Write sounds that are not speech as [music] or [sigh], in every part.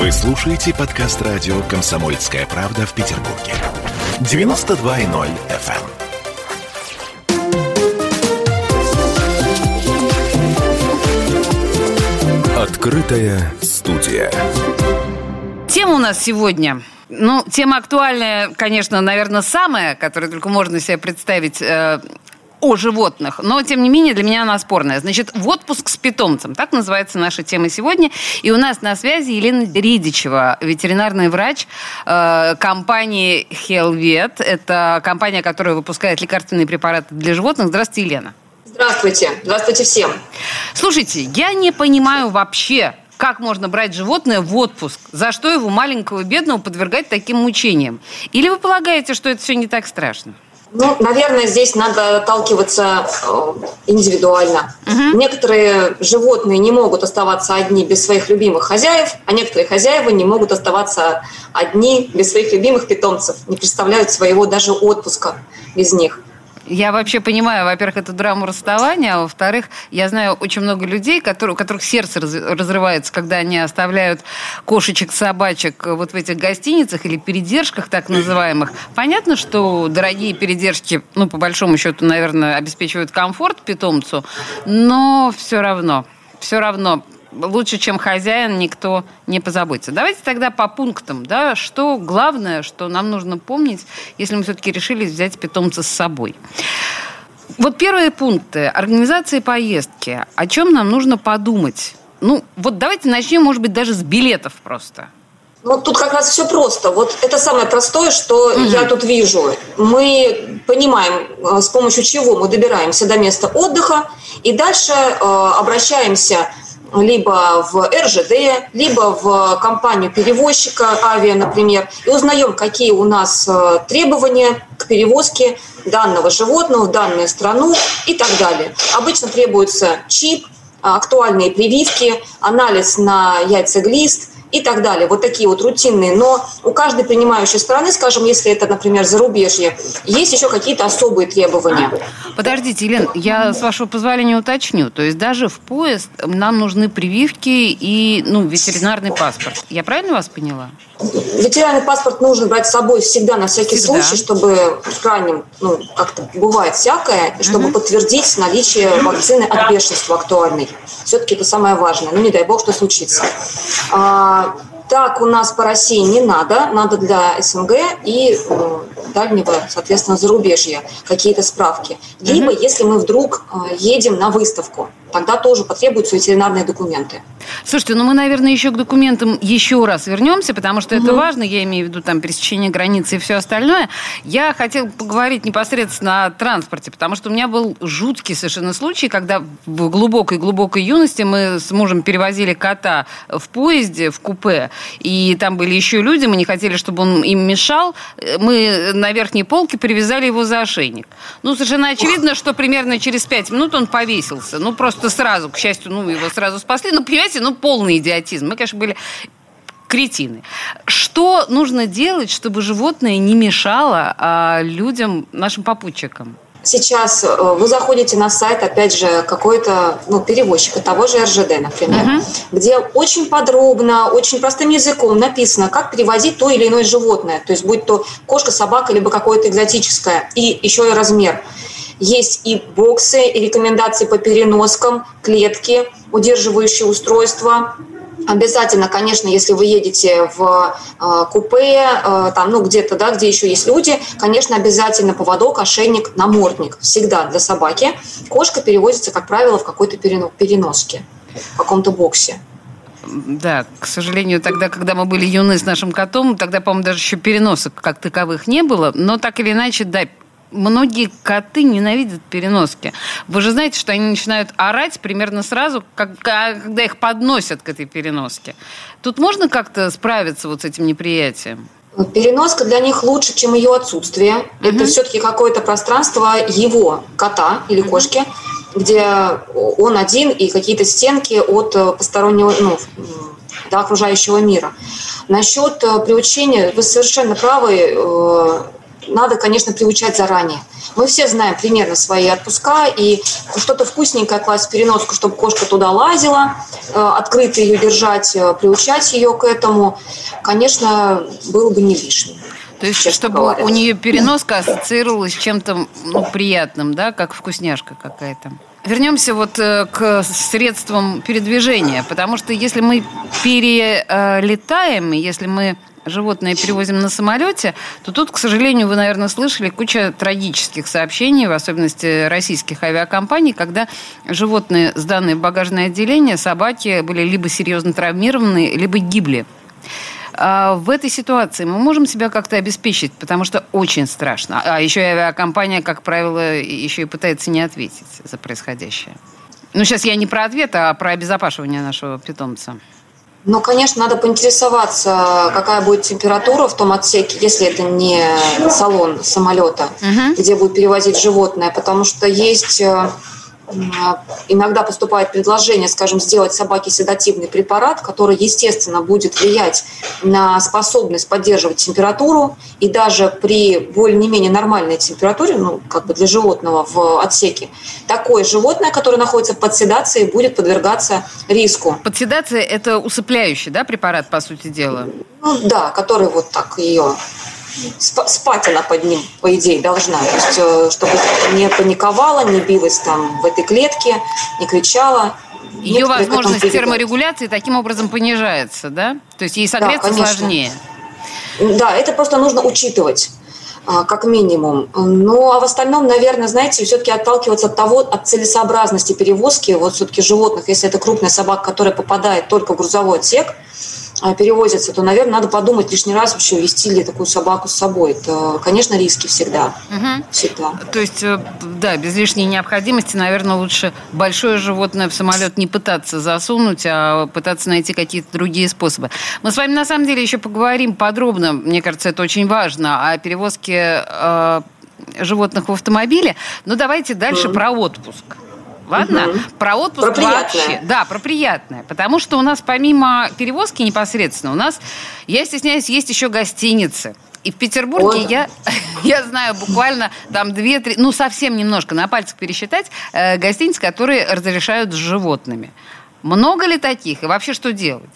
Вы слушаете подкаст радио «Комсомольская правда» в Петербурге. 92.0 FM. эм. Открытая студия. Тема у нас сегодня ну, тема актуальная, конечно, наверное, самая, которую только можно себе представить э, о животных, но, тем не менее, для меня она спорная. Значит, в отпуск с питомцем. Так называется наша тема сегодня. И у нас на связи Елена Ридичева, ветеринарный врач э, компании Hellvet. Это компания, которая выпускает лекарственные препараты для животных. Здравствуйте, Елена. Здравствуйте. Здравствуйте всем. Слушайте, я не понимаю вообще, как можно брать животное в отпуск? За что его маленького бедного подвергать таким мучениям? Или вы полагаете, что это все не так страшно? Ну, наверное, здесь надо отталкиваться э, индивидуально. Угу. Некоторые животные не могут оставаться одни без своих любимых хозяев, а некоторые хозяева не могут оставаться одни без своих любимых питомцев, не представляют своего даже отпуска без них. Я вообще понимаю, во-первых, эту драму расставания, а во-вторых, я знаю очень много людей, которые, у которых сердце разрывается, когда они оставляют кошечек, собачек вот в этих гостиницах или передержках так называемых. Понятно, что дорогие передержки, ну, по большому счету, наверное, обеспечивают комфорт питомцу, но все равно, все равно лучше, чем хозяин, никто не позаботится. Давайте тогда по пунктам, да, что главное, что нам нужно помнить, если мы все-таки решили взять питомца с собой. Вот первые пункты. Организации поездки. О чем нам нужно подумать? Ну, вот давайте начнем, может быть, даже с билетов просто. Ну, тут как раз все просто. Вот это самое простое, что угу. я тут вижу. Мы понимаем, э, с помощью чего мы добираемся до места отдыха, и дальше э, обращаемся либо в РЖД, либо в компанию перевозчика авиа, например, и узнаем, какие у нас э, требования к перевозке данного животного в данную страну и так далее. Обычно требуется чип, актуальные прививки, анализ на яйцеглист – и так далее. Вот такие вот рутинные. Но у каждой принимающей страны, скажем, если это, например, зарубежье, есть еще какие-то особые требования. Подождите, Елен, я с вашего позволения уточню. То есть даже в поезд нам нужны прививки и ну, ветеринарный паспорт. Я правильно вас поняла? Ветеринарный паспорт нужно брать с собой всегда на всякий всегда. случай, чтобы в крайнем, ну, как-то бывает всякое, чтобы угу. подтвердить наличие вакцины от бешенства актуальной. Все-таки это самое важное. Ну, не дай бог, что случится. А, так у нас по России не надо, надо для СНГ и э, дальнего, соответственно, зарубежья какие-то справки. Либо, угу. если мы вдруг э, едем на выставку, тогда тоже потребуются ветеринарные документы. Слушайте, ну мы, наверное, еще к документам еще раз вернемся, потому что угу. это важно, я имею в виду там пересечение границы и все остальное. Я хотела поговорить непосредственно о транспорте, потому что у меня был жуткий совершенно случай, когда в глубокой-глубокой юности мы с мужем перевозили кота в поезде, в купе, и там были еще люди, мы не хотели, чтобы он им мешал. Мы на верхней полке привязали его за ошейник. Ну, совершенно очевидно, что примерно через пять минут он повесился. Ну, просто сразу, к счастью, ну, его сразу спасли. Ну, понимаете, ну, полный идиотизм. Мы, конечно, были кретины. Что нужно делать, чтобы животное не мешало а, людям, нашим попутчикам? Сейчас э, вы заходите на сайт, опять же, какой-то ну, перевозчика, того же РЖД, например, uh-huh. где очень подробно, очень простым языком написано, как перевозить то или иное животное. То есть, будь то кошка, собака, либо какое-то экзотическое. И еще и размер. Есть и боксы, и рекомендации по переноскам, клетки, удерживающие устройства, Обязательно, конечно, если вы едете в э, купе, э, там, ну, где-то, да, где еще есть люди, конечно, обязательно поводок, ошейник, намордник. Всегда для собаки. Кошка перевозится, как правило, в какой-то переноске, в каком-то боксе. Да, к сожалению, тогда, когда мы были юны с нашим котом, тогда, по-моему, даже еще переносок как таковых не было. Но так или иначе, да, многие коты ненавидят переноски. Вы же знаете, что они начинают орать примерно сразу, как, когда их подносят к этой переноске. Тут можно как-то справиться вот с этим неприятием? Переноска для них лучше, чем ее отсутствие. Uh-huh. Это все-таки какое-то пространство его кота или кошки, uh-huh. где он один и какие-то стенки от э, постороннего, ну, до окружающего мира. Насчет э, приучения, вы совершенно правы, э, надо, конечно, приучать заранее. Мы все знаем примерно свои отпуска, и что-то вкусненькое класть в переноску, чтобы кошка туда лазила, э, открыто ее держать, э, приучать ее к этому, конечно, было бы не лишним. То есть, чтобы говоря. у нее переноска ассоциировалась с чем-то ну, приятным, да, как вкусняшка какая-то. Вернемся вот э, к средствам передвижения, потому что если мы перелетаем, если мы животное перевозим на самолете, то тут, к сожалению, вы, наверное, слышали куча трагических сообщений, в особенности российских авиакомпаний, когда животные, сданные в багажное отделение, собаки были либо серьезно травмированы, либо гибли. А в этой ситуации мы можем себя как-то обеспечить, потому что очень страшно. А еще и авиакомпания, как правило, еще и пытается не ответить за происходящее. Ну, сейчас я не про ответ, а про обезопасивание нашего питомца. Ну, конечно, надо поинтересоваться, какая будет температура в том отсеке, если это не салон самолета, угу. где будет перевозить животное, потому что есть э, иногда поступает предложение, скажем, сделать собаке седативный препарат, который, естественно, будет влиять на способность поддерживать температуру, и даже при более-менее нормальной температуре, ну, как бы для животного в отсеке, такое животное, которое находится под седацией, будет подвергаться риску. Подседация – это усыпляющий, да, препарат, по сути дела? Ну, да, который вот так ее спать она под ним, по идее, должна. То есть, э, чтобы не паниковала, не билась там в этой клетке, не кричала. Ее возможность терморегуляции таким образом понижается, да? То есть ей согреться да, сложнее. Да, это просто нужно учитывать а, как минимум. Ну, а в остальном, наверное, знаете, все-таки отталкиваться от того, от целесообразности перевозки вот все-таки животных, если это крупная собака, которая попадает только в грузовой отсек, перевозятся, то, наверное, надо подумать лишний раз вообще, вести ли такую собаку с собой. Это, конечно, риски всегда. Угу. Всегда. То есть, э, да, без лишней необходимости, наверное, лучше большое животное в самолет не пытаться засунуть, а пытаться найти какие-то другие способы. Мы с вами, на самом деле, еще поговорим подробно, мне кажется, это очень важно, о перевозке э, животных в автомобиле. Но давайте дальше mm. про отпуск. Ладно? Угу. Про отпуск про вообще. Да, про приятное. Потому что у нас помимо перевозки непосредственно, у нас, я стесняюсь, есть еще гостиницы. И в Петербурге я, [laughs] я знаю буквально там две-три, ну совсем немножко, на пальцах пересчитать, э, гостиниц, которые разрешают с животными. Много ли таких? И вообще что делать?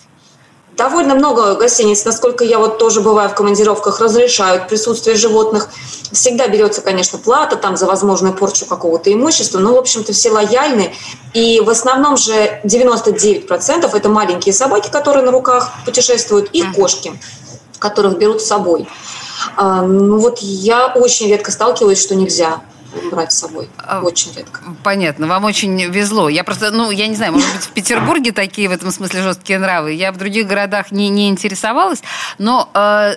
Довольно много гостиниц, насколько я вот тоже бываю в командировках, разрешают присутствие животных. Всегда берется, конечно, плата там за возможную порчу какого-то имущества, но, в общем-то, все лояльны. И в основном же 99% это маленькие собаки, которые на руках путешествуют, и кошки, которых берут с собой. А, ну вот я очень редко сталкиваюсь, что нельзя брать с собой. А, очень редко. Понятно. Вам очень везло. Я просто, ну, я не знаю, может быть, в Петербурге такие в этом смысле жесткие нравы. Я в других городах не, не интересовалась, но э,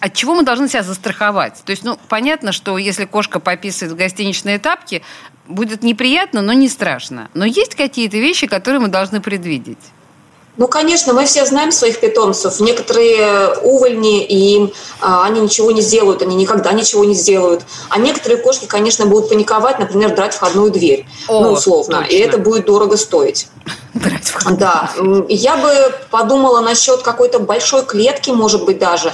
от чего мы должны себя застраховать? То есть, ну, понятно, что если кошка пописывает в гостиничные тапки, будет неприятно, но не страшно. Но есть какие-то вещи, которые мы должны предвидеть? Ну, конечно, мы все знаем своих питомцев. Некоторые увольни, и а, они ничего не сделают, они никогда ничего не сделают. А некоторые кошки, конечно, будут паниковать, например, драть входную дверь, О, ну, условно. Точно. И это будет дорого стоить. [laughs] Да. Я бы подумала насчет какой-то большой клетки, может быть, даже,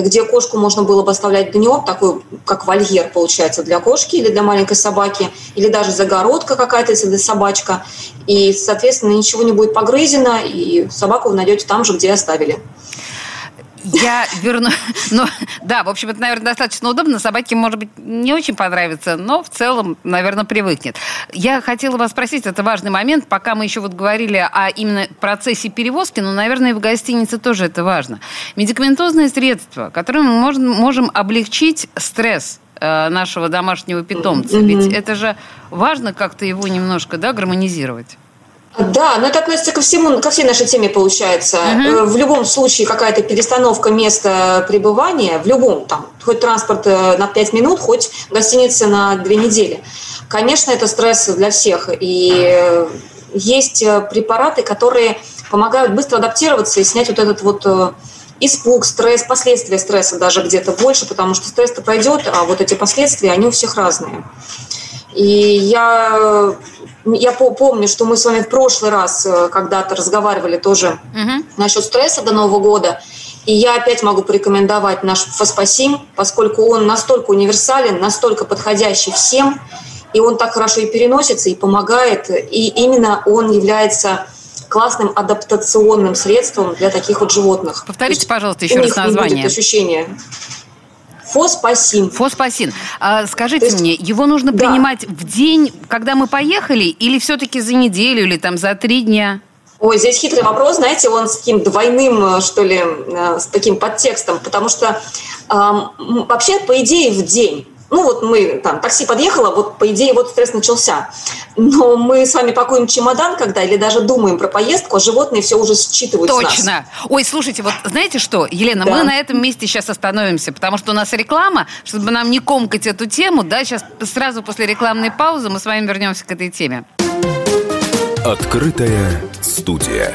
где кошку можно было бы оставлять днем, такой, как вольер, получается, для кошки или для маленькой собаки, или даже загородка какая-то, если это собачка. И, соответственно, ничего не будет погрызено, и собаку вы найдете там же, где оставили. Я верну... [laughs] Ну, да, в общем, это, наверное, достаточно удобно. Собаке, может быть, не очень понравится, но в целом, наверное, привыкнет. Я хотела вас спросить, это важный момент, пока мы еще вот говорили о именно процессе перевозки, но, наверное, и в гостинице тоже это важно. Медикаментозные средства, которыми мы можем, можем облегчить стресс э, нашего домашнего питомца. Ведь это же важно как-то его немножко да, гармонизировать. Да, но это относится ко всему, ко всей нашей теме получается. Угу. В любом случае какая-то перестановка места пребывания, в любом, там, хоть транспорт э, на 5 минут, хоть гостиница на 2 недели. Конечно, это стресс для всех. И э, есть препараты, которые помогают быстро адаптироваться и снять вот этот вот испуг, стресс, последствия стресса даже где-то больше, потому что стресс-то пройдет, а вот эти последствия, они у всех разные. И я я помню, что мы с вами в прошлый раз э, когда-то разговаривали тоже угу. насчет стресса до Нового года. И я опять могу порекомендовать наш фоспасим, поскольку он настолько универсален, настолько подходящий всем, и он так хорошо и переносится, и помогает, и именно он является классным адаптационным средством для таких вот животных. Повторите, пожалуйста, еще раз название. Не будет ощущения. Фоспасин. Фоспасин. А, скажите есть, мне, его нужно да. принимать в день, когда мы поехали, или все-таки за неделю, или там за три дня? Ой, здесь хитрый вопрос, знаете, он с таким двойным, что ли, э, с таким подтекстом, потому что э, вообще, по идее, в день ну вот мы, там, такси подъехало, вот по идее вот стресс начался. Но мы с вами пакуем чемодан, когда или даже думаем про поездку, а животные все уже считывают Точно. Ой, слушайте, вот знаете что, Елена, да. мы на этом месте сейчас остановимся, потому что у нас реклама, чтобы нам не комкать эту тему, да, сейчас сразу после рекламной паузы мы с вами вернемся к этой теме. Открытая студия.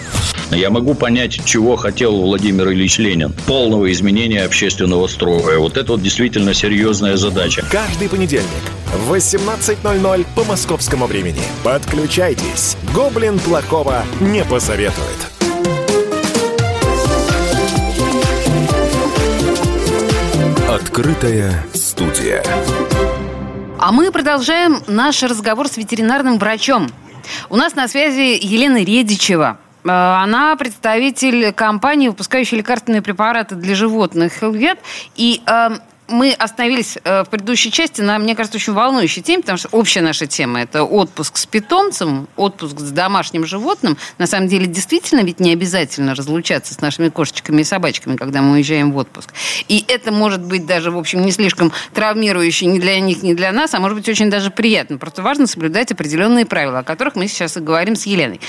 Я могу понять, чего хотел Владимир Ильич Ленин. Полного изменения общественного строя. Вот это вот действительно серьезная задача. Каждый понедельник в 18.00 по московскому времени. Подключайтесь. Гоблин плохого не посоветует. Открытая студия. А мы продолжаем наш разговор с ветеринарным врачом. У нас на связи Елена Редичева, она представитель компании, выпускающей лекарственные препараты для животных Хелвет. И эм, мы остановились э, в предыдущей части на, мне кажется, очень волнующей теме, потому что общая наша тема – это отпуск с питомцем, отпуск с домашним животным. На самом деле, действительно ведь не обязательно разлучаться с нашими кошечками и собачками, когда мы уезжаем в отпуск. И это может быть даже, в общем, не слишком травмирующе ни для них, ни для нас, а может быть очень даже приятно. Просто важно соблюдать определенные правила, о которых мы сейчас и говорим с Еленой.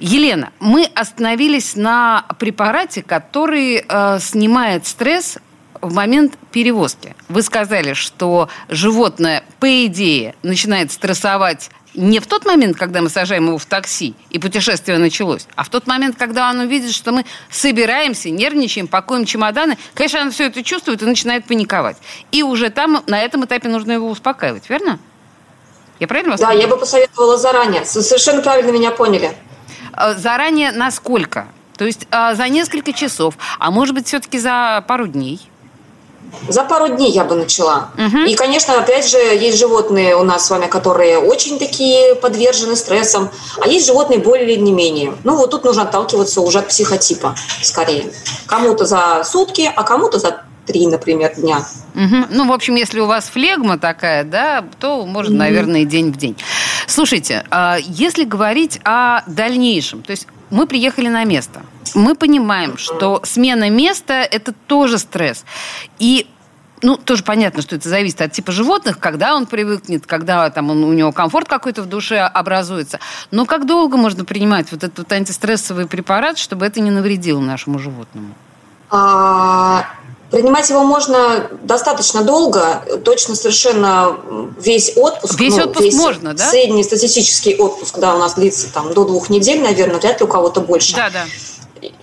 Елена, мы остановились на препарате, который э, снимает стресс в момент перевозки. Вы сказали, что животное, по идее, начинает стрессовать не в тот момент, когда мы сажаем его в такси, и путешествие началось, а в тот момент, когда он увидит, что мы собираемся, нервничаем, пакуем чемоданы, конечно, он все это чувствует и начинает паниковать. И уже там, на этом этапе нужно его успокаивать, верно? Я правильно вас Да, я бы посоветовала заранее. Совершенно правильно меня поняли. Э, заранее насколько? То есть э, за несколько часов, а может быть, все-таки за пару дней? За пару дней я бы начала. Угу. И, конечно, опять же, есть животные у нас с вами, которые очень такие подвержены стрессам, а есть животные более или не менее. Ну, вот тут нужно отталкиваться уже от психотипа, скорее. Кому-то за сутки, а кому-то за три, например, дня. Угу. Ну, в общем, если у вас флегма такая, да, то можно, наверное, и день в день. Слушайте, а если говорить о дальнейшем, то есть мы приехали на место, мы понимаем, что смена места – это тоже стресс. И ну, тоже понятно, что это зависит от типа животных, когда он привыкнет, когда там он, у него комфорт какой-то в душе образуется. Но как долго можно принимать вот этот вот антистрессовый препарат, чтобы это не навредило нашему животному? А, принимать его можно достаточно долго, точно совершенно весь отпуск. Весь ну, отпуск весь можно, да? Средний статистический отпуск, да, у нас длится там до двух недель, наверное, вряд ли у кого-то больше. Да, да.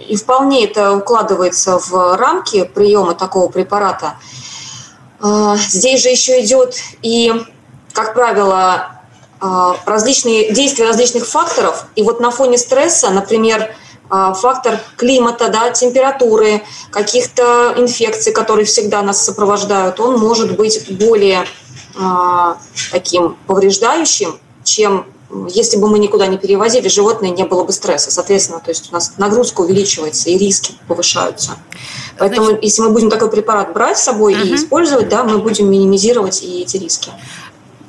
И вполне это укладывается в рамки приема такого препарата. А, здесь же еще идет и, как правило, а, различные действия различных факторов. И вот на фоне стресса, например, фактор климата, да, температуры, каких-то инфекций, которые всегда нас сопровождают, он может быть более таким повреждающим, чем если бы мы никуда не перевозили животное, не было бы стресса. Соответственно, то есть у нас нагрузка увеличивается и риски повышаются. Поэтому, Значит... если мы будем такой препарат брать с собой угу. и использовать, да, мы будем минимизировать и эти риски.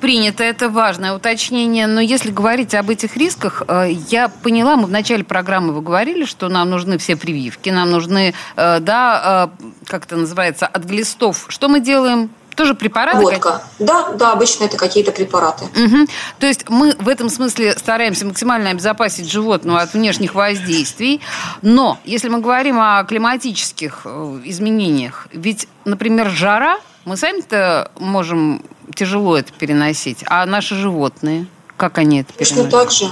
Принято, это важное уточнение. Но если говорить об этих рисках, э, я поняла, мы в начале программы вы говорили, что нам нужны все прививки, нам нужны, э, да, э, как это называется, от глистов. Что мы делаем? Тоже препараты? Водка. Да, да, обычно это какие-то препараты. Угу. То есть мы в этом смысле стараемся максимально обезопасить животного от внешних воздействий. Но если мы говорим о климатических изменениях, ведь, например, жара, мы сами-то можем тяжело это переносить. А наши животные, как они это переносят? Точно так же.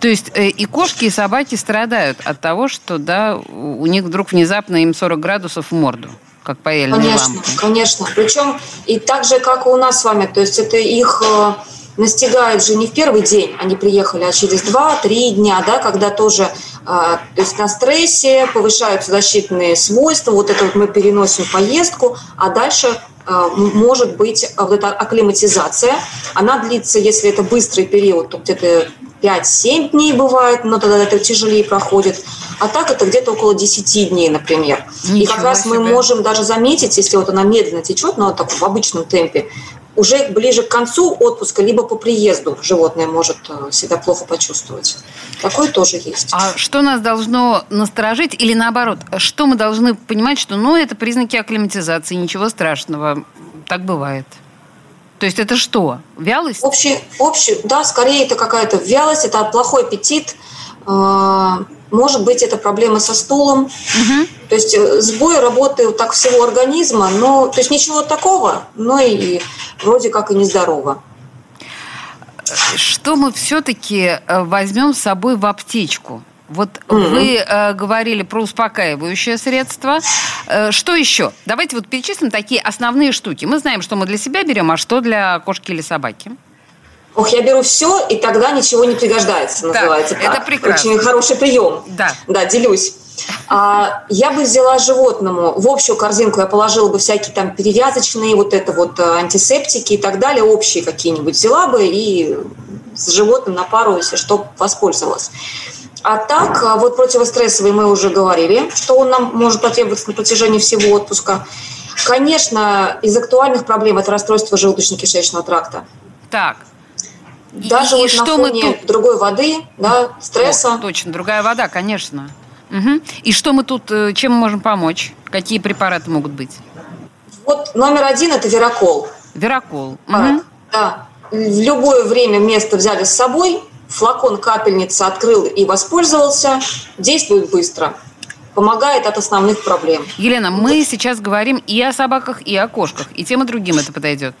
То есть э, и кошки, и собаки страдают от того, что да, у них вдруг внезапно им 40 градусов в морду как паяльные конечно, лампы. Конечно, Причем и так же, как и у нас с вами. То есть это их э, настигает же не в первый день они приехали, а через 2-3 дня, да, когда тоже э, то есть на стрессе повышаются защитные свойства, вот это вот мы переносим поездку, а дальше может быть э, вот эта акклиматизация. Она длится, если это быстрый период, то где-то 5-7 дней бывает, но тогда это тяжелее проходит. А так это где-то около 10 дней, например. Ничего и как раз себе. мы можем даже заметить, если вот она медленно течет, но так в обычном темпе, уже ближе к концу отпуска, либо по приезду животное может э, себя плохо почувствовать. Такое тоже есть. А что нас должно насторожить или наоборот, что мы должны понимать, что ну, это признаки акклиматизации, ничего страшного, так бывает? То есть это что? Вялость? Общий, общий, да, скорее это какая-то вялость, это плохой аппетит, может быть, это проблемы со стулом. Угу. То есть э, сбой работы так всего организма, но то есть ничего такого, но и вроде как и нездорово. Что мы все-таки э, возьмем с собой в аптечку? Вот угу. вы э, говорили про успокаивающее средство. Э, что еще? Давайте вот перечислим такие основные штуки. Мы знаем, что мы для себя берем, а что для кошки или собаки. Ох, я беру все, и тогда ничего не пригождается, называется так. Это прекрасно. Очень хороший прием. Да. Да, делюсь. А, я бы взяла животному, в общую корзинку я положила бы всякие там перевязочные, вот это вот э, антисептики и так далее, общие какие-нибудь взяла бы и с животным на пару, если что, воспользовалась. А так, а вот противострессовый мы уже говорили, что он нам может потребоваться на протяжении всего отпуска. Конечно, из актуальных проблем это расстройство желудочно-кишечного тракта. Так, даже и, вот и на что фоне мы тут... другой воды, да, стресса. О, точно, другая вода, конечно. Угу. И что мы тут, э, чем мы можем помочь? Какие препараты могут быть? Вот номер один – это веракол. Веракол. Угу. Да. В любое время место взяли с собой, флакон капельница открыл и воспользовался, действует быстро помогает от основных проблем. Елена, мы сейчас говорим и о собаках, и о кошках, и тем и другим это подойдет.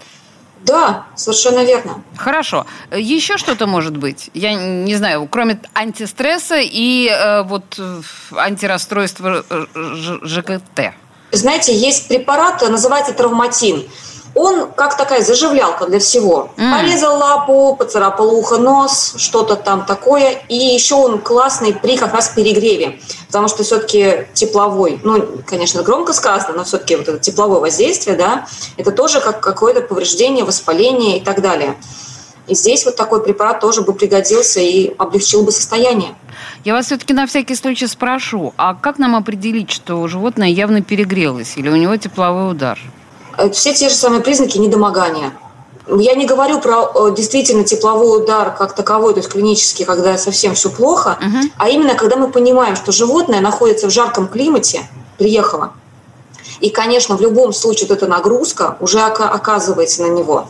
Да, совершенно верно. Хорошо. Еще что-то может быть? Я не знаю, кроме антистресса и э, вот антирасстройства ЖКТ. Знаете, есть препарат, называется травматин он как такая заживлялка для всего. Mm. Порезал лапу, поцарапал ухо, нос, что-то там такое. И еще он классный при как раз перегреве, потому что все-таки тепловой, ну, конечно, громко сказано, но все-таки вот это тепловое воздействие, да, это тоже как какое-то повреждение, воспаление и так далее. И здесь вот такой препарат тоже бы пригодился и облегчил бы состояние. Я вас все-таки на всякий случай спрошу, а как нам определить, что животное явно перегрелось или у него тепловой удар? Э, все те же самые признаки недомогания. Я не говорю про э, действительно тепловой удар как таковой, то есть клинический, когда совсем все плохо, угу. а именно когда мы понимаем, что животное находится в жарком климате, приехало. И, конечно, в любом случае вот эта нагрузка уже оказывается на него.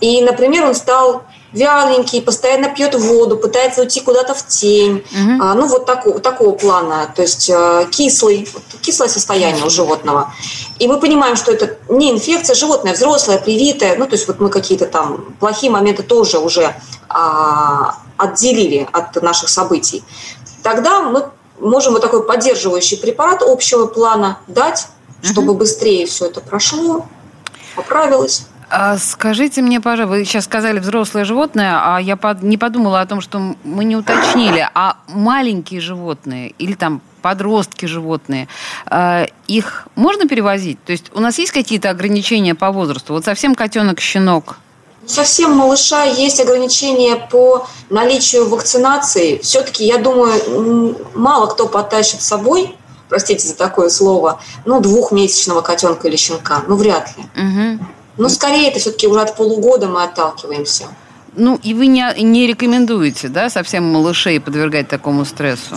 И, например, он стал вяленький, постоянно пьет воду, пытается уйти куда-то в тень. Угу. А, ну, вот такого, такого плана. То есть э, кислый, кислое состояние у животного. И мы понимаем, что это не инфекция, животное взрослое, привитое. Ну, то есть вот мы какие-то там плохие моменты тоже уже а, отделили от наших событий. Тогда мы можем вот такой поддерживающий препарат общего плана дать, чтобы угу. быстрее все это прошло, поправилось. А скажите мне, пожалуйста, вы сейчас сказали взрослое животное, а я не подумала о том, что мы не уточнили, а маленькие животные или там подростки животные, а, их можно перевозить? То есть у нас есть какие-то ограничения по возрасту? Вот совсем котенок, щенок? Совсем малыша есть ограничения по наличию вакцинации. Все-таки, я думаю, мало кто потащит с собой, простите за такое слово, ну, двухмесячного котенка или щенка. Ну, вряд ли. Угу. Но скорее это все-таки уже от полугода мы отталкиваемся. Ну, и вы не, не рекомендуете, да, совсем малышей подвергать такому стрессу?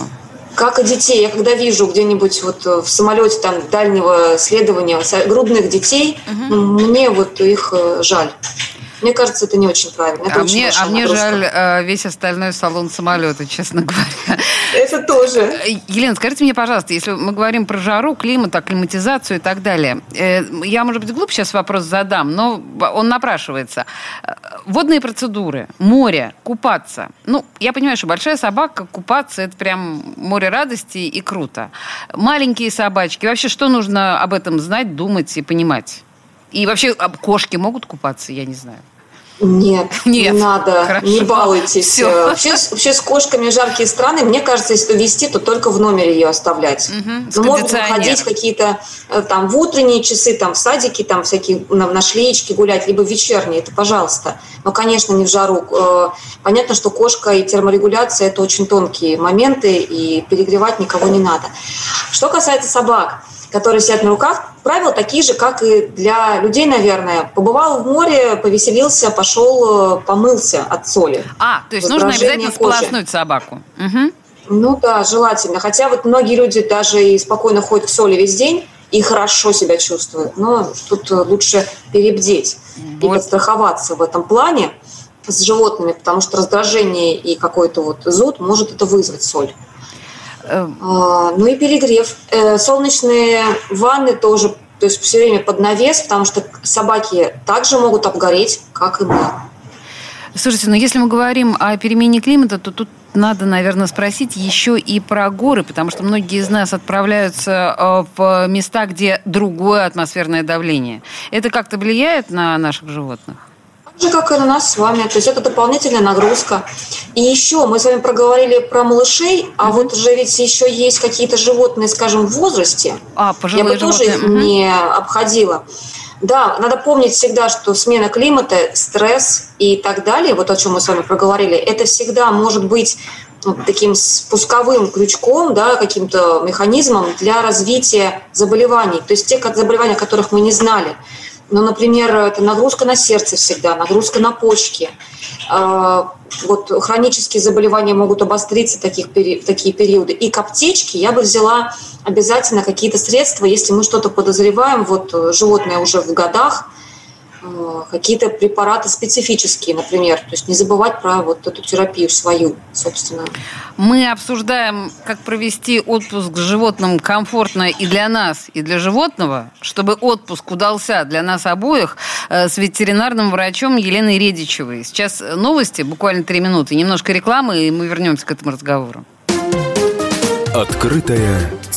Как и детей. Я когда вижу где-нибудь вот в самолете там дальнего следования грудных детей, угу. мне вот их э, жаль. Мне кажется, это не очень правильно. Это а, очень мне, а мне жаль э, весь остальной салон самолета, честно говоря. Это тоже. Э, Елена, скажите мне, пожалуйста, если мы говорим про жару, климат, акклиматизацию и так далее, э, я, может быть, глупо сейчас вопрос задам, но он напрашивается. Водные процедуры, море, купаться. Ну, я понимаю, что большая собака, купаться, это прям море радости и круто. Маленькие собачки, вообще что нужно об этом знать, думать и понимать? И вообще кошки могут купаться, я не знаю. Нет, [laughs] Нет, не надо, хорошо. не балуйтесь. Все. Вообще, вообще с кошками жаркие страны, мне кажется, если вести, то только в номере ее оставлять. Угу, Но можно ходить какие-то э, там в утренние часы, там в садике, там всякие на, на шлеечке гулять, либо вечерние, это пожалуйста. Но, конечно, не в жару. Э, понятно, что кошка и терморегуляция – это очень тонкие моменты, и перегревать никого не надо. Что касается собак – которые сидят на руках, правила такие же, как и для людей, наверное. Побывал в море, повеселился, пошел, э, помылся от соли. А, то есть нужно обязательно кожи. сполоснуть собаку. Угу. Ну да, желательно. Хотя вот многие люди даже и спокойно ходят в соли весь день и хорошо себя чувствуют. Но тут лучше перебдеть вот. и подстраховаться в этом плане с животными, потому что раздражение и какой-то вот зуд может это вызвать соль. Эм. А, ну и перегрев. Э, солнечные ванны тоже, то есть все время под навес, потому что собаки также могут обгореть, как и мы. Слушайте, но ну если мы говорим о перемене климата, то тут надо, наверное, спросить еще и про горы, потому что многие из нас отправляются э, в места, где другое атмосферное давление. Это как-то влияет на наших животных? Же, как и на нас с вами. То есть это дополнительная нагрузка. И еще мы с вами проговорили про малышей, а вот уже ведь еще есть какие-то животные, скажем, в возрасте. А, Я бы тоже их mm-hmm. не обходила. Да, надо помнить всегда, что смена климата, стресс и так далее, вот о чем мы с вами проговорили, это всегда может быть таким спусковым крючком, да, каким-то механизмом для развития заболеваний. То есть тех заболеваний, о которых мы не знали. Ну, например, это нагрузка на сердце всегда, нагрузка на почки. А, вот хронические заболевания могут обостриться в, таких, в такие периоды. И к аптечке я бы взяла обязательно какие-то средства, если мы что-то подозреваем, вот животное уже в годах, Э, какие-то препараты специфические, например. То есть не забывать про вот эту терапию свою, собственно. Мы обсуждаем, как провести отпуск с животным комфортно и для нас, и для животного, чтобы отпуск удался для нас обоих э, с ветеринарным врачом Еленой Редичевой. Сейчас новости, буквально три минуты, немножко рекламы, и мы вернемся к этому разговору. Открытая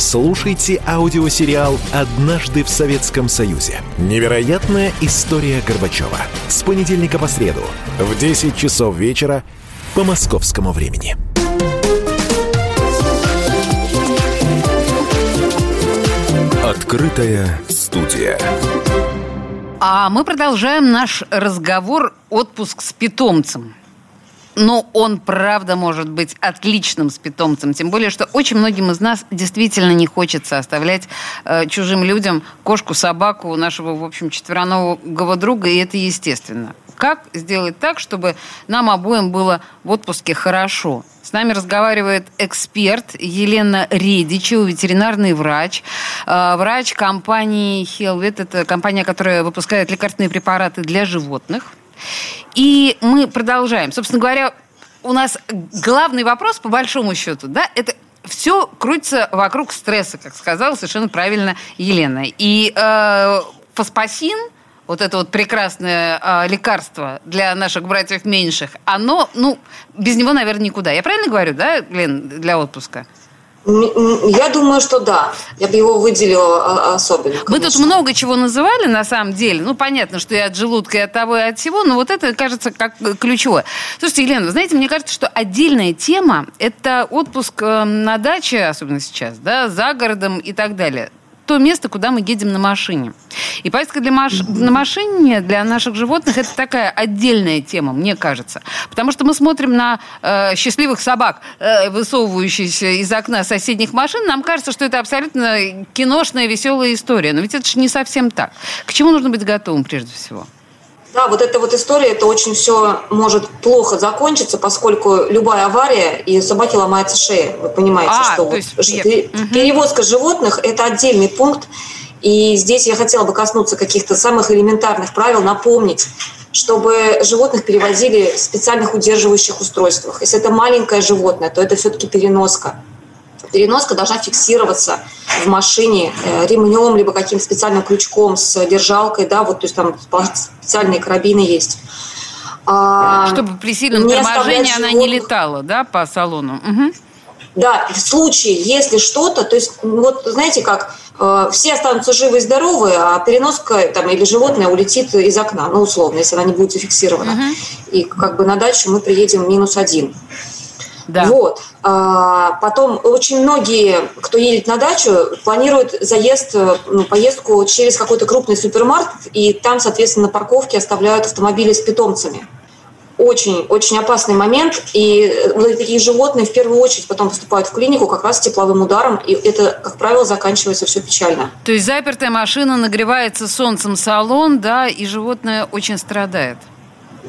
Слушайте аудиосериал «Однажды в Советском Союзе». Невероятная история Горбачева. С понедельника по среду в 10 часов вечера по московскому времени. Открытая студия. А мы продолжаем наш разговор «Отпуск с питомцем». Но он, правда, может быть отличным с питомцем. Тем более, что очень многим из нас действительно не хочется оставлять э, чужим людям кошку, собаку, нашего, в общем, четвероногого друга, и это естественно. Как сделать так, чтобы нам обоим было в отпуске хорошо? С нами разговаривает эксперт Елена Редичева, ветеринарный врач, э, врач компании Helvet. Это компания, которая выпускает лекарственные препараты для животных. И мы продолжаем. Собственно говоря, у нас главный вопрос, по большому счету, да, это все крутится вокруг стресса, как сказала совершенно правильно Елена. И э, фоспасин, вот это вот прекрасное э, лекарство для наших братьев меньших, оно, ну, без него, наверное, никуда. Я правильно говорю, да, Лен, для отпуска? Я думаю, что да. Я бы его выделила особенно. Конечно. Мы тут много чего называли, на самом деле. Ну, понятно, что и от желудка, и от того, и от всего, но вот это кажется как ключевое. Слушайте, Елена, вы знаете, мне кажется, что отдельная тема – это отпуск э, на даче, особенно сейчас, да, за городом и так далее то место, куда мы едем на машине. И поездка для маш... на машине для наших животных это такая отдельная тема, мне кажется. Потому что мы смотрим на э, счастливых собак, э, высовывающихся из окна соседних машин, нам кажется, что это абсолютно киношная веселая история. Но ведь это же не совсем так. К чему нужно быть готовым прежде всего? Да, вот эта вот история, это очень все может плохо закончиться, поскольку любая авария, и собаке ломается шея. Вы понимаете, а, что вот есть, перевозка животных – это отдельный пункт. И здесь я хотела бы коснуться каких-то самых элементарных правил, напомнить, чтобы животных перевозили в специальных удерживающих устройствах. Если это маленькое животное, то это все-таки переноска переноска должна фиксироваться в машине э, ремнем, либо каким-то специальным крючком с держалкой, да, вот, то есть там специальные карабины есть. А, Чтобы при сильном торможении она не летала, да, по салону. Угу. Да, в случае, если что-то, то есть, вот знаете как, э, все останутся живы и здоровы, а переноска там, или животное улетит из окна, ну, условно, если она не будет зафиксирована. Угу. И как бы на дачу мы приедем минус один. Да. Вот. А, потом очень многие, кто едет на дачу, планируют заезд, э, ну, поездку через какой-то крупный супермаркет, и там, соответственно, на парковке оставляют автомобили с питомцами. Очень, очень опасный момент, и э, вот такие животные в первую очередь потом поступают в клинику как раз с тепловым ударом, и это, как правило, заканчивается все печально. То есть запертая машина нагревается солнцем салон, да, и животное очень страдает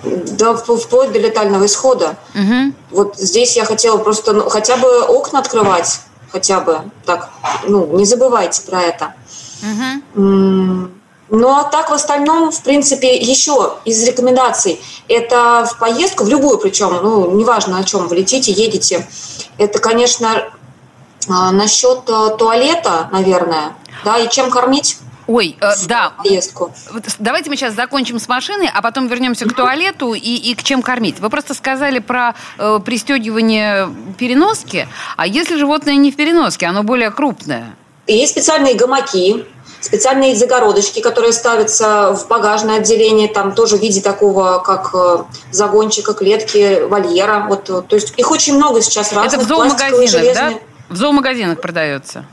да, вплоть до летального исхода. Угу. Вот здесь я хотела просто ну, хотя бы окна открывать, хотя бы так, ну, не забывайте про это. Угу. Ну а так в остальном, в принципе, еще из рекомендаций, это в поездку, в любую причем, ну, неважно о чем вы летите, едете, это, конечно, а, насчет э, туалета, наверное, да, и чем кормить. Ой, э, да. Поездку. Давайте мы сейчас закончим с машиной, а потом вернемся к туалету и, и к чем кормить. Вы просто сказали про э, пристегивание переноски, а если животное не в переноске, оно более крупное? Есть специальные гамаки, специальные загородочки, которые ставятся в багажное отделение, там тоже в виде такого, как э, загончика, клетки, вольера. Вот, то есть их очень много сейчас разных. Это в зоомагазинах, да? В зоомагазинах продается?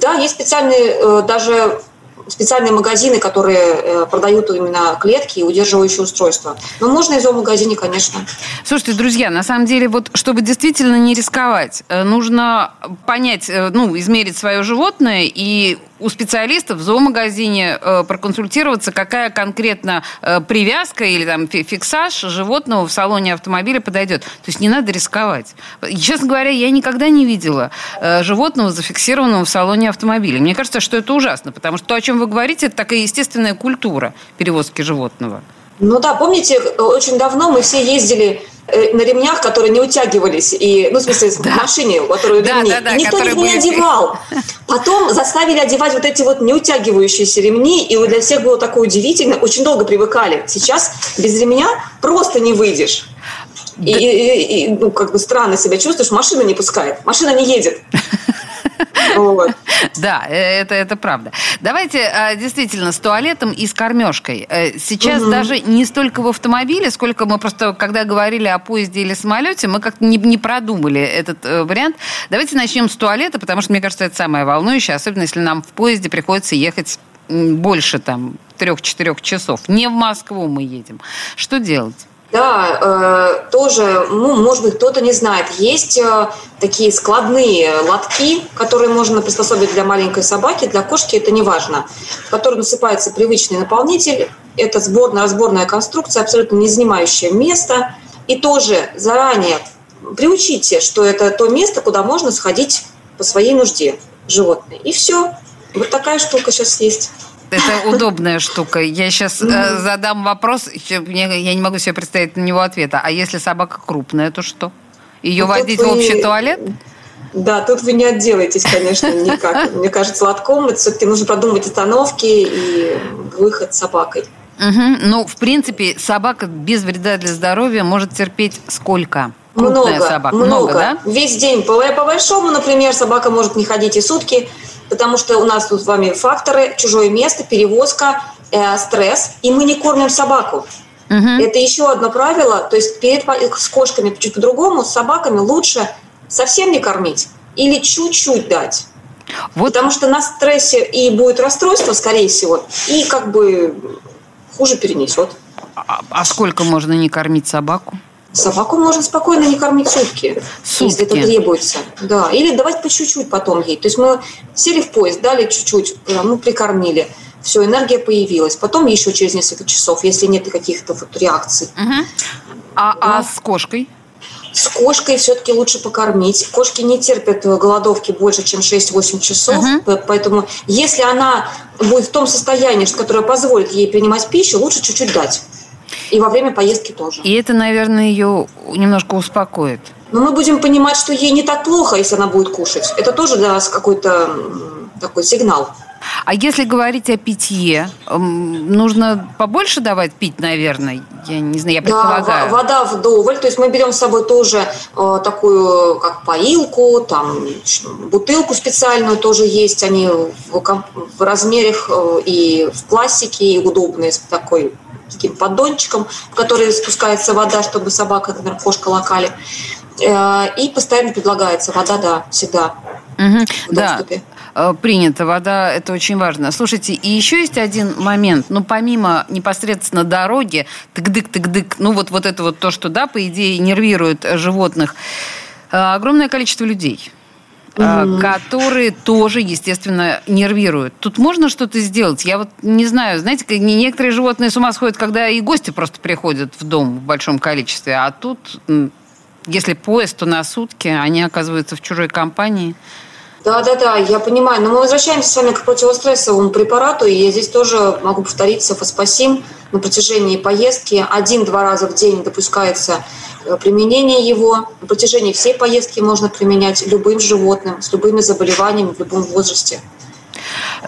Да, есть специальные э, даже специальные магазины, которые э, продают именно клетки и удерживающие устройства. Но можно и в зоомагазине, конечно. Слушайте, друзья, на самом деле, вот чтобы действительно не рисковать, э, нужно понять, э, ну, измерить свое животное и у специалистов в зоомагазине э, проконсультироваться, какая конкретно э, привязка или там фиксаж животного в салоне автомобиля подойдет. То есть не надо рисковать. Честно говоря, я никогда не видела э, животного, зафиксированного в салоне автомобиля. Мне кажется, что это ужасно, потому что то, о чем вы говорите, это такая естественная культура перевозки животного. Ну да, помните, очень давно мы все ездили на ремнях, которые не утягивались, и, ну, в смысле, [laughs] да. в машине, у которой да, ремни. Да, да, никто их не одевал. [laughs] Потом заставили одевать вот эти вот неутягивающиеся ремни, и для всех было такое удивительно. Очень долго привыкали. Сейчас без ремня просто не выйдешь. Да. И, и, и, ну, как бы странно себя чувствуешь, машина не пускает, машина не едет. [laughs] [laughs] Да, э, это, это правда. Давайте а, действительно с туалетом и с кормежкой. Э, сейчас даже не столько в автомобиле, сколько мы просто, когда говорили о поезде или самолете, мы как-то не, не продумали этот э, вариант. Давайте начнем с туалета, потому что, мне кажется, это самое волнующее, особенно если нам в поезде приходится ехать больше там трех-четырех часов. Не в Москву мы едем. Что делать? Да, э, тоже, ну, может быть, кто-то не знает, есть э, такие складные лотки, которые можно приспособить для маленькой собаки, для кошки это не важно, в который насыпается привычный наполнитель. Это сборно-разборная конструкция, абсолютно не занимающая место. И тоже заранее приучите, что это то место, куда можно сходить по своей нужде животное. И все. Вот такая штука сейчас есть. Это удобная штука. Я сейчас э, задам вопрос, я не могу себе представить на него ответа. А если собака крупная, то что? Ее ну, водить в общий туалет? Да, тут вы не отделаетесь, конечно, никак. Мне кажется, лотком это все-таки нужно продумать остановки и выход с собакой. Угу. Ну, в принципе, собака без вреда для здоровья может терпеть сколько? Крупная много, собака. много. Много, да? Весь день. По, по большому, например, собака может не ходить и сутки, потому что у нас тут с вами факторы, чужое место, перевозка, э, стресс, и мы не кормим собаку. Мгм. Это еще одно правило. То есть перед с кошками чуть по-другому, с собаками лучше совсем не кормить или чуть-чуть дать. Вот Потому что на стрессе и будет расстройство, скорее всего, и как бы хуже перенесет. а, а сколько можно не кормить собаку? Собаку можно спокойно не кормить сутки, Сутки. если это требуется. Да. Или давать по чуть-чуть потом ей. То есть мы сели в поезд, дали чуть-чуть, ну, прикормили. Все, энергия появилась. Потом еще через несколько часов, если нет каких-то вот реакций. Мгм. А, а Да. с кошкой? С кошкой все-таки лучше покормить. Кошки не терпят э, голодовки больше, чем 6-8 часов. П- Поэтому если она будет в том состоянии, которое позволит ей принимать пищу, лучше чуть-чуть дать. И во время поездки тоже. И это, наверное, ее немножко успокоит. Но мы будем понимать, что ей не так плохо, если она будет кушать. Это тоже для нас какой-то такой сигнал. А если говорить о питье, нужно побольше давать пить, наверное? Я не знаю, я Да, предполагаю. во- вода вдоволь. То есть мы берем с собой тоже э, такую, как поилку, там бутылку специальную тоже есть. Они в, в размерах э, и в пластике, и удобные, с такой таким поддончиком, в который спускается вода, чтобы собака, например, кошка локали. Э, И постоянно предлагается вода, да, всегда в Да, доступе. э, принято. Вода – это очень важно. Слушайте, и еще есть один момент. Ну, помимо непосредственно дороги, тык-дык-тык-дык, ну, вот, вот это вот то, что, да, по идее, нервирует животных, э, огромное количество людей э, которые тоже, естественно, нервируют. Тут можно что-то сделать? Я вот не знаю, знаете, некоторые животные с ума сходят, когда и гости просто приходят в дом в большом количестве, а тут, если поезд, то на сутки они оказываются в чужой компании. Да, да, да, я понимаю. Но мы возвращаемся с вами к противострессовому препарату, и я здесь тоже могу повториться, фоспасим на протяжении поездки один-два раза в день допускается применение его. На протяжении всей поездки можно применять любым животным, с любыми заболеваниями в любом возрасте.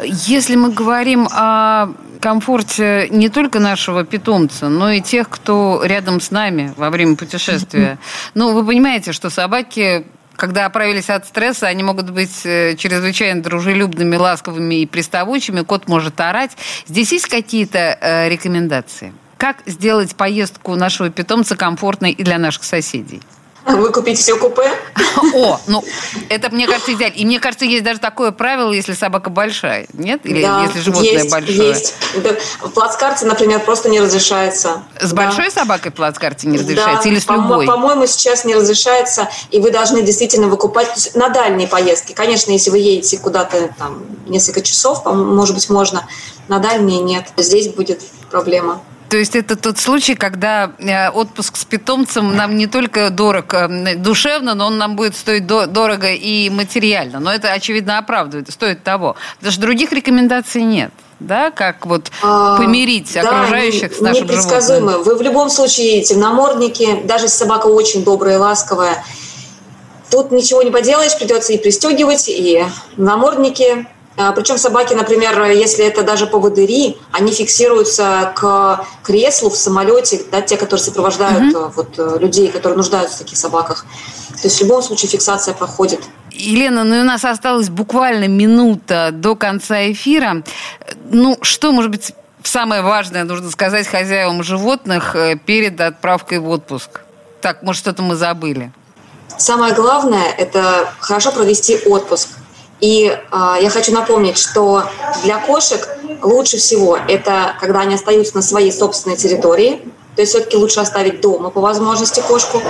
Если мы говорим о комфорте не только нашего питомца, но и тех, кто рядом с нами во время путешествия. Ну, вы понимаете, что собаки когда оправились от стресса, они могут быть э, чрезвычайно дружелюбными, ласковыми и приставучими. Кот может орать. Здесь есть какие-то э, рекомендации? Как сделать поездку нашего питомца комфортной и для наших соседей? Выкупить все купе. [laughs] О, ну, это, мне кажется, идеально. И мне кажется, есть даже такое правило, если собака большая, нет? Или Да, если животное есть, большое. Есть. Да. В плацкарте, например, просто не разрешается. С Да. большой собакой в плацкарте не разрешается Да, или с по- любой? По-моему, сейчас не разрешается, и вы должны действительно выкупать на дальние поездки. Конечно, если вы едете куда-то там несколько часов, может быть, можно. На дальние нет. Здесь будет проблема. То есть это тот случай, когда э, отпуск с питомцем нам не только дорог э, душевно, но он нам будет стоить до- дорого и материально. Но это, очевидно, оправдывает, стоит того. Потому что других рекомендаций нет. Да, как вот А, помирить да, окружающих с не- нашим животным. непредсказуемо. Вы в любом случае наморднике, даже если собака очень добрая и ласковая. Тут ничего не поделаешь, придется и пристегивать, и. А, Причем собаки, например, если это даже поводыри, они фиксируются к креслу в самолете, да, те, которые сопровождают э, вот, э, людей, которые нуждаются в таких собаках. То есть в любом случае фиксация проходит. Елена, ну и у нас осталась буквально минута до конца эфира. Ну, что, может быть, самое важное нужно сказать хозяевам животных э, перед отправкой в отпуск? Так, может, что-то мы забыли? Самое главное – это хорошо провести отпуск. И а, я хочу напомнить, что для кошек лучше всего это когда они остаются на своей собственной территории. То есть все-таки лучше оставить дома по возможности кошку.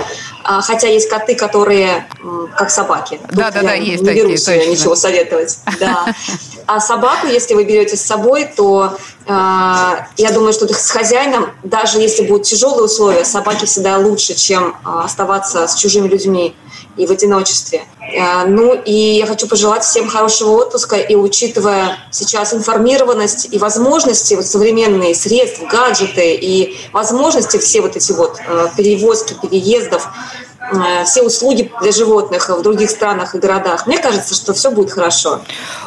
А, хотя есть коты, которые как собаки. Тут Да-да-да, я есть не такие, берусь точно. ничего советовать. Да. [laughs] А собаку, если вы берете с собой, то а, я думаю, что с хозяином, даже если будут тяжелые условия, собаке всегда лучше, чем а, оставаться с чужими людьми и в одиночестве. Э, Ну и я хочу пожелать всем хорошего отпуска и учитывая сейчас информированность и возможности, вот современные средства, гаджеты и возможности все вот эти вот э, перевозки, переездов, все услуги для животных в других странах и городах. Мне кажется, что все будет хорошо.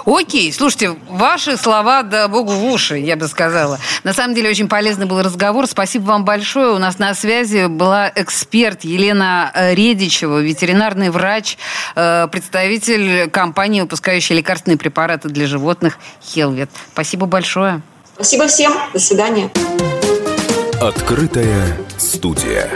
Окей, слушайте, ваши слова, да богу в уши, я бы сказала. На самом деле, очень полезный был разговор. Спасибо вам большое. У нас на связи была эксперт Елена Редичева, ветеринарный врач, э, представитель компании, выпускающей лекарственные препараты для животных Хелвет. Спасибо большое. Спасибо всем. До свидания. Открытая студия.